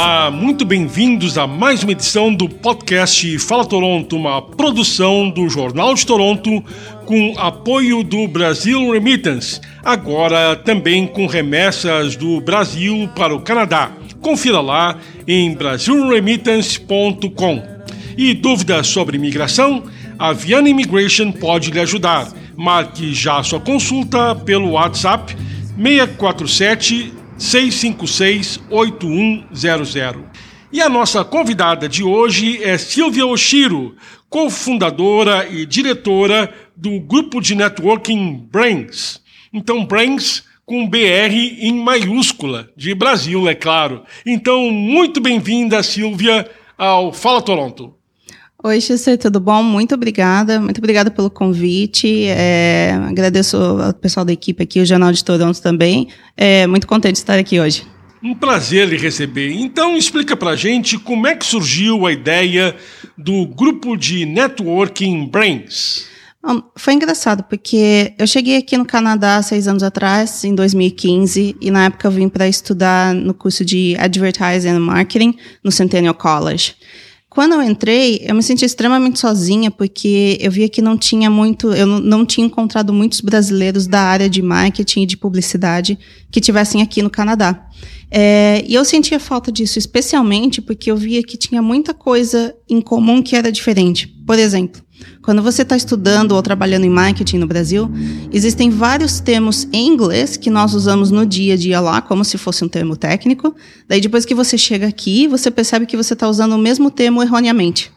Olá, muito bem-vindos a mais uma edição do podcast Fala Toronto, uma produção do Jornal de Toronto com apoio do Brasil Remittance, agora também com remessas do Brasil para o Canadá. Confira lá em brasilremittance.com. E dúvidas sobre imigração? A Viana Immigration pode lhe ajudar. Marque já sua consulta pelo WhatsApp 647 656 8100. E a nossa convidada de hoje é Silvia Oshiro, cofundadora e diretora do grupo de networking Brains. Então, Brains com BR em maiúscula, de Brasil, é claro. Então, muito bem-vinda, Silvia, ao Fala Toronto. Oi, Xê, tudo bom? Muito obrigada. Muito obrigada pelo convite. É, agradeço ao pessoal da equipe aqui, o Jornal de Toronto também. É, muito contente de estar aqui hoje. Um prazer lhe receber. Então, explica pra gente como é que surgiu a ideia do grupo de networking Brains. Bom, foi engraçado, porque eu cheguei aqui no Canadá seis anos atrás, em 2015, e na época eu vim para estudar no curso de Advertising and Marketing no Centennial College. Quando eu entrei, eu me senti extremamente sozinha, porque eu via que não tinha muito, eu não tinha encontrado muitos brasileiros da área de marketing e de publicidade que tivessem aqui no Canadá. É, e eu sentia falta disso, especialmente porque eu via que tinha muita coisa em comum que era diferente. Por exemplo, quando você está estudando ou trabalhando em marketing no Brasil, existem vários termos em inglês que nós usamos no dia a dia lá, como se fosse um termo técnico. Daí, depois que você chega aqui, você percebe que você está usando o mesmo termo erroneamente.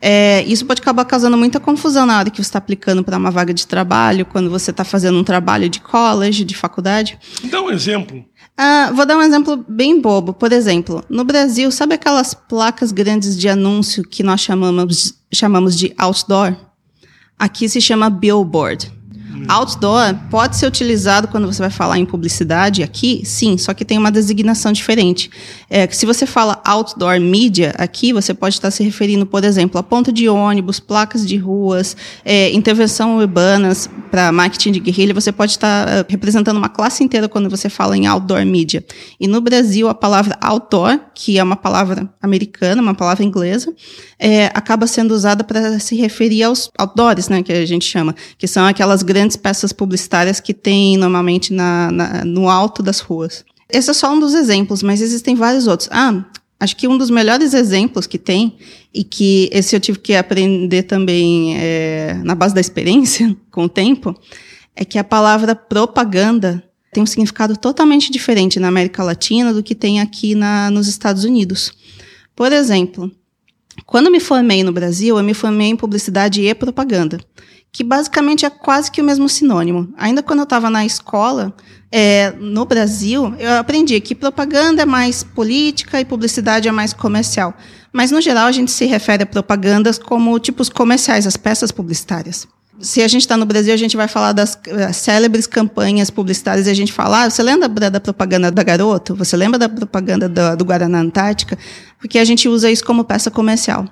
É, isso pode acabar causando muita confusão na hora que você está aplicando para uma vaga de trabalho, quando você está fazendo um trabalho de college, de faculdade. Dá um exemplo. Ah, vou dar um exemplo bem bobo. Por exemplo, no Brasil, sabe aquelas placas grandes de anúncio que nós chamamos, chamamos de outdoor? Aqui se chama billboard. Outdoor pode ser utilizado quando você vai falar em publicidade aqui, sim, só que tem uma designação diferente. É, se você fala outdoor media aqui, você pode estar se referindo, por exemplo, a ponto de ônibus, placas de ruas, é, intervenção urbanas para marketing de guerrilha. Você pode estar é, representando uma classe inteira quando você fala em outdoor media. E no Brasil, a palavra outdoor, que é uma palavra americana, uma palavra inglesa, é, acaba sendo usada para se referir aos outdoors, né, que a gente chama, que são aquelas grandes grandes peças publicitárias que tem normalmente na, na, no alto das ruas. Esse é só um dos exemplos, mas existem vários outros. Ah, acho que um dos melhores exemplos que tem, e que esse eu tive que aprender também é, na base da experiência, com o tempo, é que a palavra propaganda tem um significado totalmente diferente na América Latina do que tem aqui na, nos Estados Unidos. Por exemplo, quando me formei no Brasil, eu me formei em publicidade e propaganda que basicamente é quase que o mesmo sinônimo. Ainda quando eu estava na escola, é, no Brasil, eu aprendi que propaganda é mais política e publicidade é mais comercial. Mas, no geral, a gente se refere a propagandas como tipos comerciais, as peças publicitárias. Se a gente está no Brasil, a gente vai falar das célebres campanhas publicitárias e a gente fala, ah, você lembra da, da, propaganda da Garoto? Você lembra da propaganda do, do Guaraná Antártica? Porque a gente usa isso como peça comercial.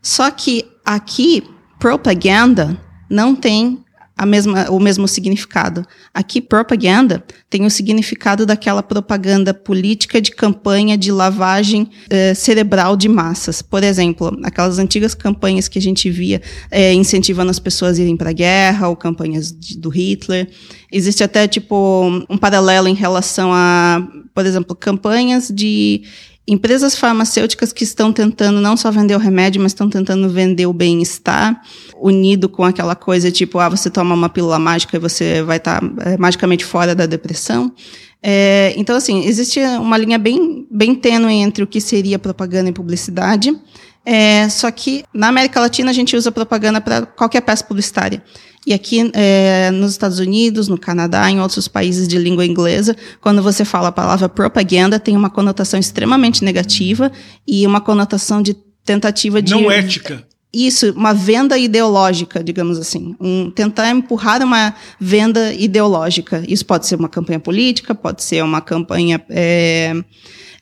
Só que aqui, propaganda não tem a mesma, o mesmo significado. Aqui, propaganda tem o significado daquela propaganda política de campanha de lavagem eh, cerebral de massas. Por exemplo, aquelas antigas campanhas que a gente via eh, incentivando as pessoas a irem para a guerra, ou campanhas de, do Hitler. Existe até, tipo, um paralelo em relação a, por exemplo, campanhas de empresas farmacêuticas que estão tentando não só vender o remédio, mas estão tentando vender o bem-estar, unido com aquela coisa tipo, ah, você toma uma pílula mágica e você vai estar tá, é, magicamente fora da depressão. É, então, assim, existe uma linha bem, bem tênue entre o que seria propaganda e publicidade. É, só que na América Latina a gente usa propaganda para qualquer peça publicitária. E aqui é, nos Estados Unidos, no Canadá, em outros países de língua inglesa, quando você fala a palavra propaganda, tem uma conotação extremamente negativa e uma conotação de tentativa de. Não ética. Isso, uma venda ideológica, digamos assim. Um, tentar empurrar uma venda ideológica. Isso pode ser uma campanha política, pode ser uma campanha. É,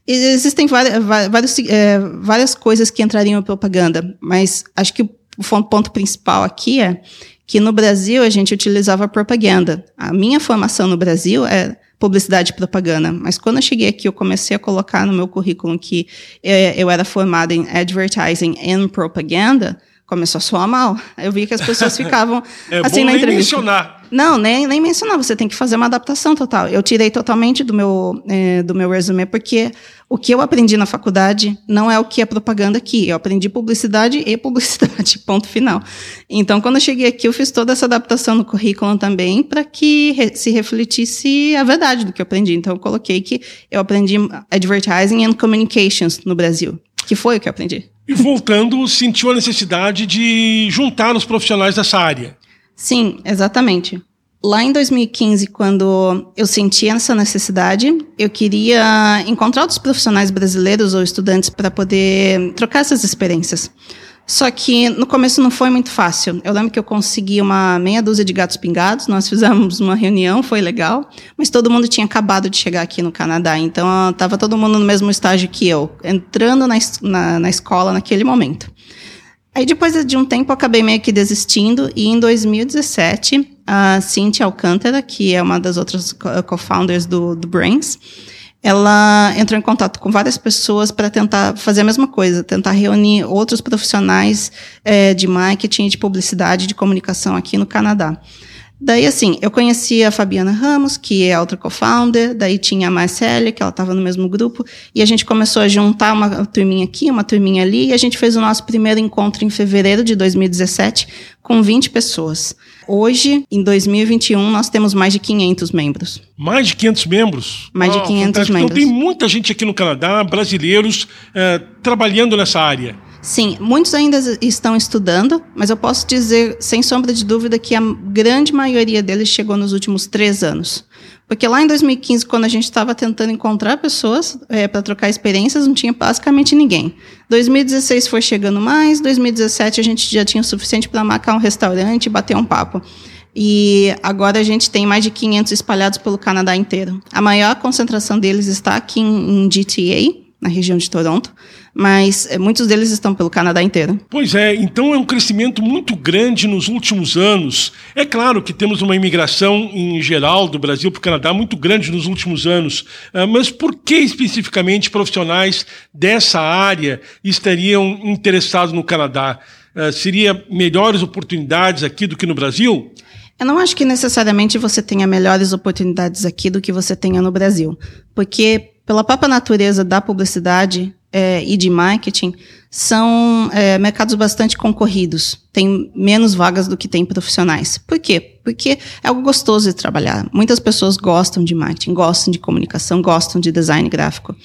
existem várias, várias, é, várias coisas que entrariam em propaganda, mas acho que o ponto principal aqui é que no Brasil a gente utilizava propaganda. A minha formação no Brasil é publicidade e propaganda, mas quando eu cheguei aqui eu comecei a colocar no meu currículo que é, eu era formada em advertising and propaganda, começou a soar mal. Eu vi que as pessoas ficavam é assim bom na nem entrevista. mencionar. Não, nem, nem mencionar. Você tem que fazer uma adaptação total. Eu tirei totalmente do meu, é, do meu resume, porque o que eu aprendi na faculdade não é o que é propaganda aqui. Eu aprendi publicidade e publicidade, ponto final. Então, quando eu cheguei aqui, eu fiz toda essa adaptação no currículo também para que re se refletisse a verdade do que eu aprendi. Então, eu coloquei que eu aprendi Advertising and Communications no Brasil, que foi o que eu aprendi. E voltando, sentiu a necessidade de juntar os profissionais dessa área. Sim, exatamente. Lá em 2015, quando eu senti essa necessidade, eu queria encontrar outros profissionais brasileiros ou estudantes para poder trocar essas experiências. Só que no começo não foi muito fácil. Eu lembro que eu consegui uma meia dúzia de gatos pingados, nós fizemos uma reunião, foi legal, mas todo mundo tinha acabado de chegar aqui no Canadá, então estava todo mundo no mesmo estágio que eu, entrando na, na, na escola naquele momento. Aí depois de um tempo eu acabei meio que desistindo e em 2017 a Cynthia Alcântara, que é uma das outras co-founders do, do Brains, ela entrou em contato com várias pessoas para tentar fazer a mesma coisa, tentar reunir outros profissionais é, de marketing, de publicidade, de comunicação aqui no Canadá. Daí, assim, eu conheci a Fabiana Ramos, que é outra co-founder, daí tinha a Marcele, que ela estava no mesmo grupo, e a gente começou a juntar uma turminha aqui, uma turminha ali, e a gente fez o nosso primeiro encontro em fevereiro de 2017, com 20 pessoas. Hoje, em 2021, nós temos mais de 500 membros. Mais de 500 membros? Mais de 500 fantástico. membros. Então tem muita gente aqui no Canadá, brasileiros, eh, trabalhando nessa área. Sim, muitos ainda estão estudando, mas eu posso dizer, sem sombra de dúvida, que a grande maioria deles chegou nos últimos três anos. Porque lá em 2015, quando a gente estava tentando encontrar pessoas é, para trocar experiências, não tinha basicamente ninguém. 2016 foi chegando mais, 2017 a gente já tinha o suficiente para marcar um restaurante e bater um papo. E agora a gente tem mais de 500 espalhados pelo Canadá inteiro. A maior concentração deles está aqui em, em GTA, na região de Toronto, mas é, muitos deles estão pelo Canadá inteiro. Pois é, então é um crescimento muito grande nos últimos anos. É claro que temos uma imigração em geral do Brasil para o Canadá muito grande nos últimos anos, ah, mas por que especificamente profissionais dessa área estariam interessados no Canadá? Ah, seria melhores oportunidades aqui do que no Brasil? Eu não acho que necessariamente você tenha melhores oportunidades aqui do que você tenha no Brasil, porque pela própria natureza da publicidade é, e de marketing, são é, mercados bastante concorridos. Tem menos vagas do que tem profissionais. Por quê? Porque é algo gostoso de trabalhar. Muitas pessoas gostam de marketing, gostam de comunicação, gostam de design gráfico.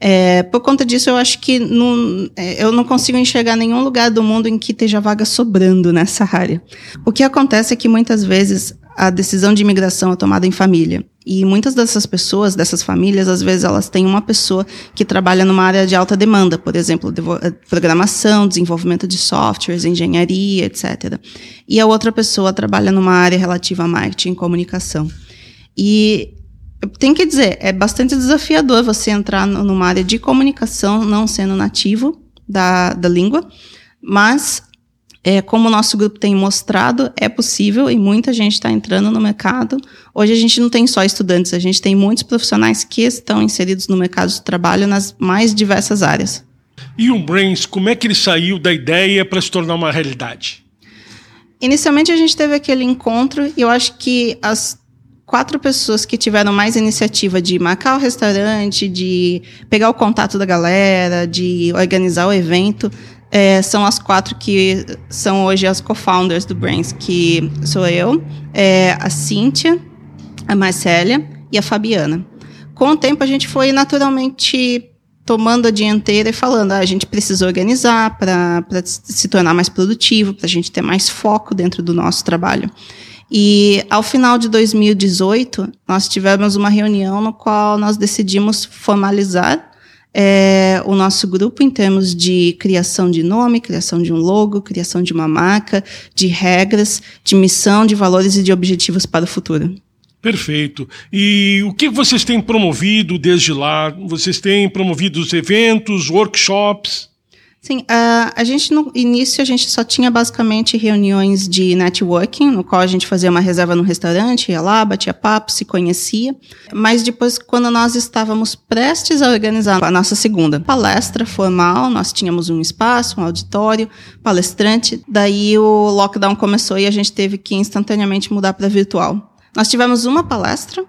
É, por conta disso, eu acho que não, é, eu não consigo enxergar nenhum lugar do mundo em que esteja vaga sobrando nessa área. O que acontece é que muitas vezes a decisão de imigração é tomada em família. E muitas dessas pessoas, dessas famílias, às vezes elas têm uma pessoa que trabalha numa área de alta demanda, por exemplo, eh, programação, desenvolvimento de softwares, engenharia, etc. E a outra pessoa trabalha numa área relativa a marketing e comunicação. E tem que dizer, é bastante desafiador você entrar numa área de comunicação não sendo nativo da, da língua, mas é, como o nosso grupo tem mostrado, é possível e muita gente está entrando no mercado. Hoje a gente não tem só estudantes, a gente tem muitos profissionais que estão inseridos no mercado de trabalho nas mais diversas áreas. E o Brains, como é que ele saiu da ideia para se tornar uma realidade? Inicialmente a gente teve aquele encontro e eu acho que as quatro pessoas que tiveram mais iniciativa de marcar o restaurante, de pegar o contato da galera, de organizar o evento, é, são as quatro que são hoje as co-founders do Brains, que sou eu, é, a Cíntia, a Marcélia e a Fabiana. Com o tempo, a gente foi naturalmente tomando a dianteira e falando, ah, a gente precisa organizar para se tornar mais produtivo, para a gente ter mais foco dentro do nosso trabalho. E ao final de 2018, nós tivemos uma reunião no qual nós decidimos formalizar é, o nosso grupo em termos de criação de nome, criação de um logo, criação de uma marca, de regras, de missão, de valores e de objetivos para o futuro. Perfeito. E o que vocês têm promovido desde lá? Vocês têm promovido os eventos, workshops? Sim, uh, a gente no início a gente só tinha basicamente reuniões de networking, no qual a gente fazia uma reserva no restaurante, ia lá, batia papo, se conhecia. Mas depois, quando nós estávamos prestes a organizar a nossa segunda palestra formal, nós tínhamos um espaço, um auditório, palestrante. Daí o lockdown começou e a gente teve que instantaneamente mudar para virtual. Nós tivemos uma palestra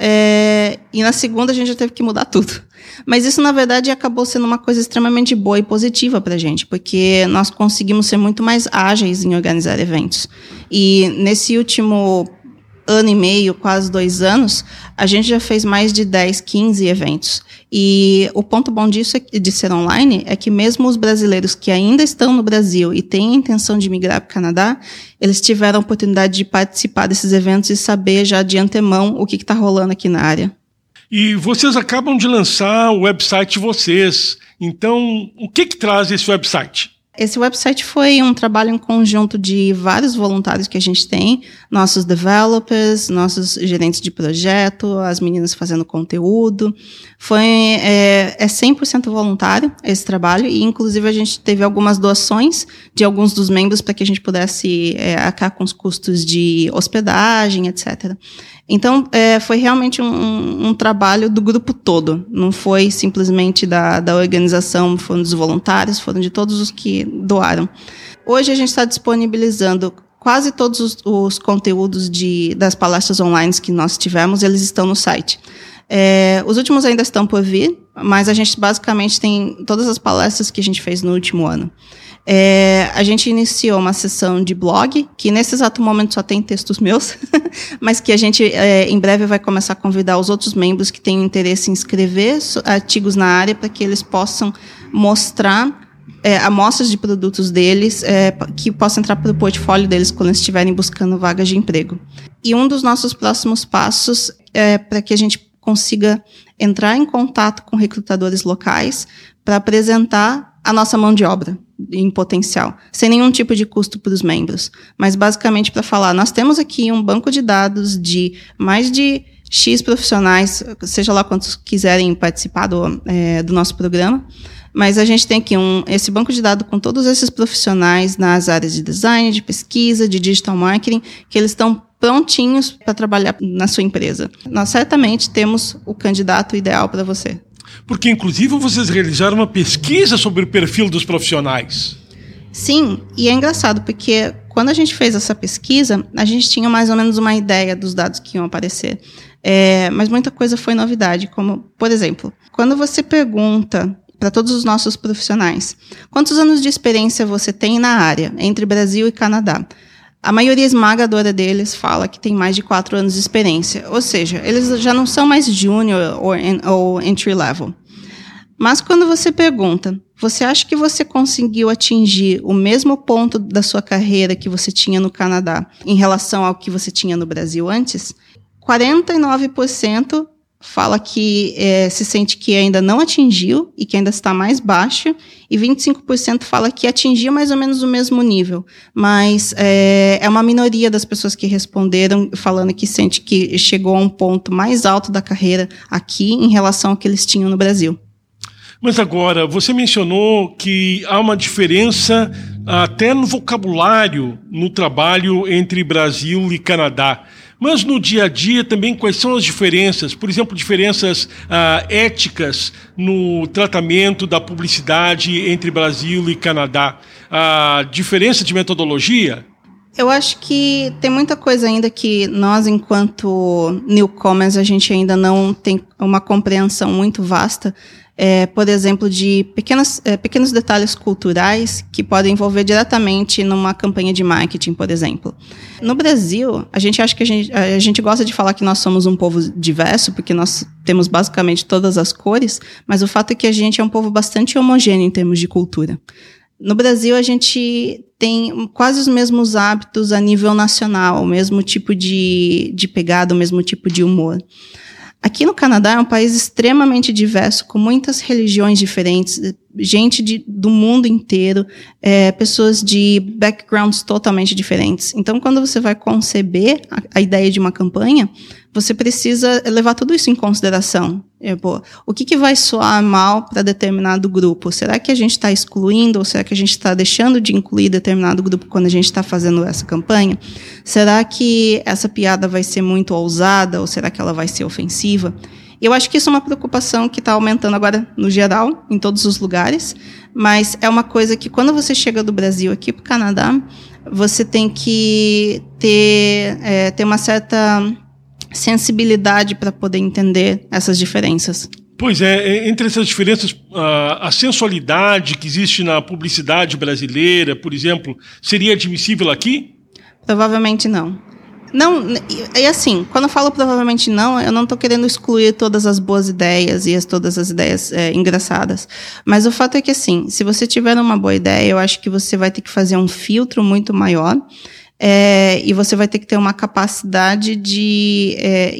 é, e na segunda a gente já teve que mudar tudo. Mas isso, na verdade, acabou sendo uma coisa extremamente boa e positiva para a gente, porque nós conseguimos ser muito mais ágeis em organizar eventos. E nesse último ano e meio, quase dois anos, a gente já fez mais de 10, 15 eventos. E o ponto bom disso é, de ser online é que mesmo os brasileiros que ainda estão no Brasil e têm a intenção de migrar para o Canadá, eles tiveram a oportunidade de participar desses eventos e saber já de antemão o que está rolando aqui na área. E vocês acabam de lançar o website vocês. Então, o que, que traz esse website? Esse website foi um trabalho em conjunto de vários voluntários que a gente tem, nossos developers, nossos gerentes de projeto, as meninas fazendo conteúdo. Foi é, é 100% voluntário esse trabalho e, inclusive, a gente teve algumas doações de alguns dos membros para que a gente pudesse é, arcar com os custos de hospedagem, etc. Então, é, foi realmente um, um, trabalho do grupo todo. Não foi simplesmente da, da organização, foram dos voluntários, foram de todos os que doaram. Hoje a gente está disponibilizando quase todos os, os, conteúdos de, das palestras online que nós tivemos, eles estão no site. É, os últimos ainda estão por vir, mas a gente basicamente tem todas as palestras que a gente fez no último ano. É, a gente iniciou uma sessão de blog, que nesse exato momento só tem textos meus, mas que a gente é, em breve vai começar a convidar os outros membros que têm interesse em escrever artigos na área para que eles possam mostrar é, amostras de produtos deles é, que possam entrar para o portfólio deles quando estiverem buscando vagas de emprego. E um dos nossos próximos passos é para que a gente consiga entrar em contato com recrutadores locais para apresentar a nossa mão de obra em potencial, sem nenhum tipo de custo para os membros. Mas basicamente para falar, nós temos aqui um banco de dados de mais de X profissionais, seja lá quantos quiserem participar do, é, do nosso programa, mas a gente tem aqui um, esse banco de dados com todos esses profissionais nas áreas de design, de pesquisa, de digital marketing, que eles estão prontinhos para trabalhar na sua empresa. Nós certamente temos o candidato ideal para você. Porque, inclusive, vocês realizaram uma pesquisa sobre o perfil dos profissionais. Sim, e é engraçado, porque quando a gente fez essa pesquisa, a gente tinha mais ou menos uma ideia dos dados que iam aparecer. É, mas muita coisa foi novidade, como, por exemplo, quando você pergunta para todos os nossos profissionais quantos anos de experiência você tem na área, entre Brasil e Canadá, a maioria esmagadora deles fala que tem mais de quatro anos de experiência, ou seja, eles já não são mais junior ou, entry level. Mas quando você pergunta, você acha que você conseguiu atingir o mesmo ponto da sua carreira que você tinha no Canadá em relação ao que você tinha no Brasil antes? 49% fala que é, se sente que ainda não atingiu e que ainda está mais baixo, e 25% fala que atingiu mais ou menos o mesmo nível. Mas é, é uma minoria das pessoas que responderam falando que sente que chegou a um ponto mais alto da carreira aqui em relação ao que eles tinham no Brasil. Mas agora, você mencionou que há uma diferença até no vocabulário no trabalho entre Brasil e Canadá. Mas no dia a dia também quais são as diferenças? Por exemplo, diferenças ah, éticas no tratamento da publicidade entre Brasil e Canadá. A diferença de metodologia? Eu acho que tem muita coisa ainda que nós, enquanto newcomers, a gente ainda não tem uma compreensão muito vasta é, por exemplo, de pequenas, é, pequenos detalhes culturais que podem envolver diretamente numa campanha de marketing, por exemplo. No Brasil, a gente acha que a gente, a gente gosta de falar que nós somos um povo diverso, porque nós temos basicamente todas as cores, mas o fato é que a gente é um povo bastante homogêneo em termos de cultura. No Brasil, a gente tem quase os mesmos hábitos a nível nacional, o mesmo tipo de, de pegada, o mesmo tipo de humor. Aqui no Canadá é um país extremamente diverso, com muitas religiões diferentes, gente de, do mundo inteiro, é, pessoas de backgrounds totalmente diferentes. Então, quando você vai conceber a, a ideia de uma campanha, você precisa levar tudo isso em consideração. É, pô, o que, que vai soar mal para determinado grupo? Será que a gente está excluindo ou será que a gente está deixando de incluir determinado grupo quando a gente está fazendo essa campanha? Será que essa piada vai ser muito ousada ou será que ela vai ser ofensiva? Eu acho que isso é uma preocupação que está aumentando agora no geral, em todos os lugares, mas é uma coisa que quando você chega do Brasil aqui para o Canadá, você tem que ter, é, ter uma certa sensibilidade para poder entender essas diferenças. Pois é, entre essas diferenças, a sensualidade que existe na publicidade brasileira, por exemplo, seria admissível aqui? Provavelmente não. Não, e assim, quando eu falo provavelmente não, eu não estou querendo excluir todas as boas ideias e as, todas as ideias é, engraçadas. Mas o fato é que, assim, se você tiver uma boa ideia, eu acho que você vai ter que fazer um filtro muito maior é, e você vai ter que ter uma capacidade de, é,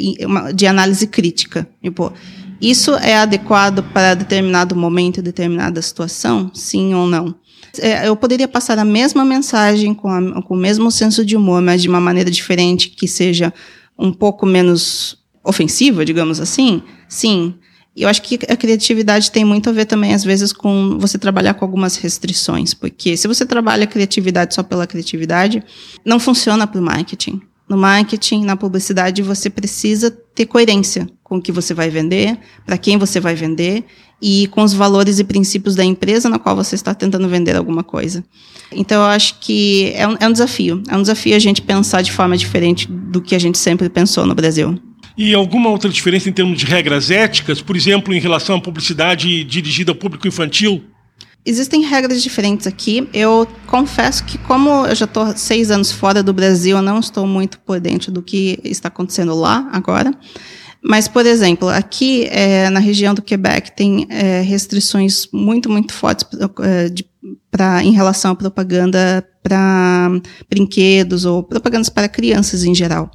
de análise crítica. Tipo, isso é adequado para determinado momento, determinada situação? Sim ou não? É, eu poderia passar a mesma mensagem com, a, com o mesmo senso de humor, mas de uma maneira diferente, que seja um pouco menos ofensiva, digamos assim? Sim. Eu acho que a criatividade tem muito a ver também, às vezes, com você trabalhar com algumas restrições. Porque se você trabalha a criatividade só pela criatividade, não funciona para o marketing. No marketing, na publicidade, você precisa ter coerência com o que você vai vender, para quem você vai vender e com os valores e princípios da empresa na qual você está tentando vender alguma coisa. Então, eu acho que é um, é um desafio. É um desafio a gente pensar de forma diferente do que a gente sempre pensou no Brasil. E alguma outra diferença em termos de regras éticas, por exemplo, em relação à publicidade dirigida ao público infantil? Existem regras diferentes aqui. Eu confesso que, como eu já estou seis anos fora do Brasil, eu não estou muito por dentro do que está acontecendo lá agora. Mas, por exemplo, aqui é, na região do Quebec tem é, restrições muito, muito fortes é, de, pra, em relação à propaganda para brinquedos ou propagandas para crianças em geral.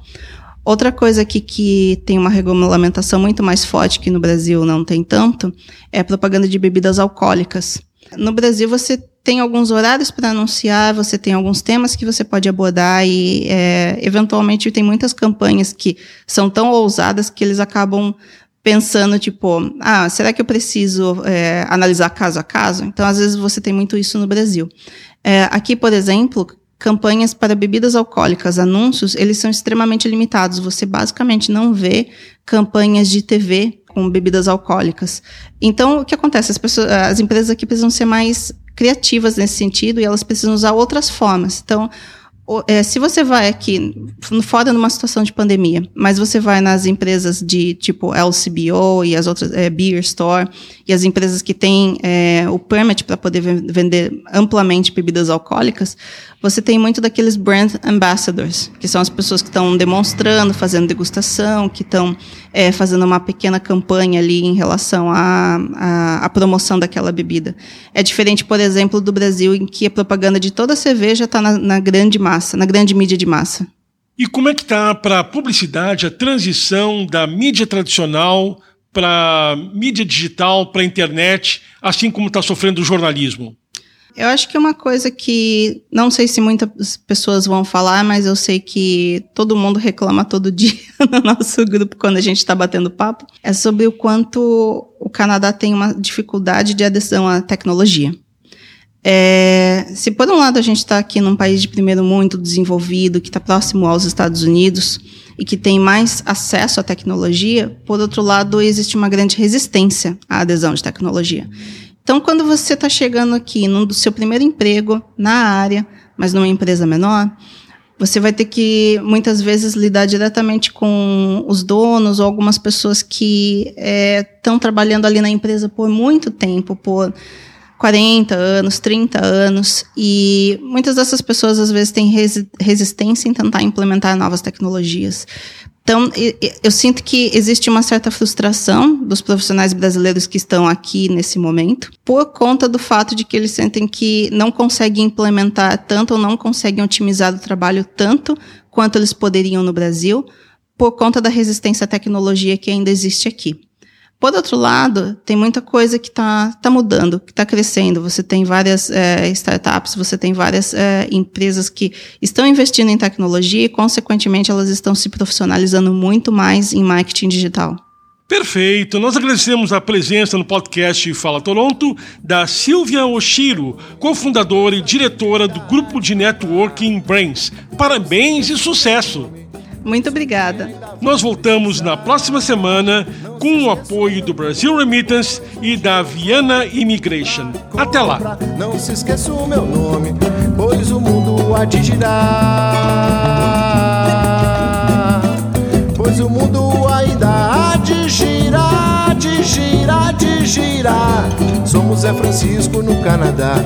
Outra coisa aqui que tem uma regulamentação muito mais forte que no Brasil não tem tanto é propaganda de bebidas alcoólicas. No Brasil você tem alguns horários para anunciar, você tem alguns temas que você pode abordar e é, eventualmente tem muitas campanhas que são tão ousadas que eles acabam pensando tipo, ah, será que eu preciso é, analisar caso a caso? Então às vezes você tem muito isso no Brasil. É, aqui, por exemplo, campanhas para bebidas alcoólicas, anúncios, eles são extremamente limitados. Você basicamente não vê campanhas de TV com bebidas alcoólicas. Então, o que acontece? As, pessoas, as empresas aqui precisam ser mais criativas nesse sentido e elas precisam usar outras formas. Então, é, se você vai aqui, fora numa situação de pandemia, mas você vai nas empresas de tipo LCBO e as outras, é, Beer Store, e as empresas que têm é, o permit para poder vender amplamente bebidas alcoólicas, você tem muito daqueles brand ambassadors, que são as pessoas que estão demonstrando, fazendo degustação, que estão é, fazendo uma pequena campanha ali em relação à, promoção daquela bebida. É diferente, por exemplo, do Brasil, em que a propaganda de toda a cerveja está na, na grande massa, na grande mídia de massa. E como é que está para a publicidade a transição da mídia tradicional para mídia digital, para internet, assim como está sofrendo o jornalismo? Eu acho que uma coisa que não sei se muitas pessoas vão falar, mas eu sei que todo mundo reclama todo dia no nosso grupo quando a gente está batendo papo, é sobre o quanto o Canadá tem uma dificuldade de adesão à tecnologia. É, se por um lado a gente está aqui num país de primeiro mundo desenvolvido, que está próximo aos Estados Unidos e que tem mais acesso à tecnologia, por outro lado existe uma grande resistência à adesão de tecnologia. Então, quando você está chegando aqui no seu primeiro emprego na área, mas numa empresa menor, você vai ter que muitas vezes lidar diretamente com os donos ou algumas pessoas que estão é, trabalhando ali na empresa por muito tempo, por 40 anos, 30 anos, e muitas dessas pessoas às vezes têm resistência em tentar implementar novas tecnologias. Então, eu sinto que existe uma certa frustração dos profissionais brasileiros que estão aqui nesse momento, por conta do fato de que eles sentem que não conseguem implementar tanto ou não conseguem otimizar o trabalho tanto quanto eles poderiam no Brasil, por conta da resistência à tecnologia que ainda existe aqui. Por outro lado, tem muita coisa que está tá mudando, que está crescendo. Você tem várias é, startups, você tem várias é, empresas que estão investindo em tecnologia e, consequentemente, elas estão se profissionalizando muito mais em marketing digital. Perfeito. Nós agradecemos a presença no podcast Fala Toronto da Silvia Oshiro, cofundadora e diretora do grupo de networking Brains. Parabéns e sucesso! Muito obrigada. Nós voltamos na próxima semana com o apoio do Brasil Remittance e da Viana Immigration. Até lá. Não se esqueça o meu nome, pois o mundo há de girar. Pois o mundo ainda há de girar, de girar, de girar. Somos Zé Francisco no Canadá.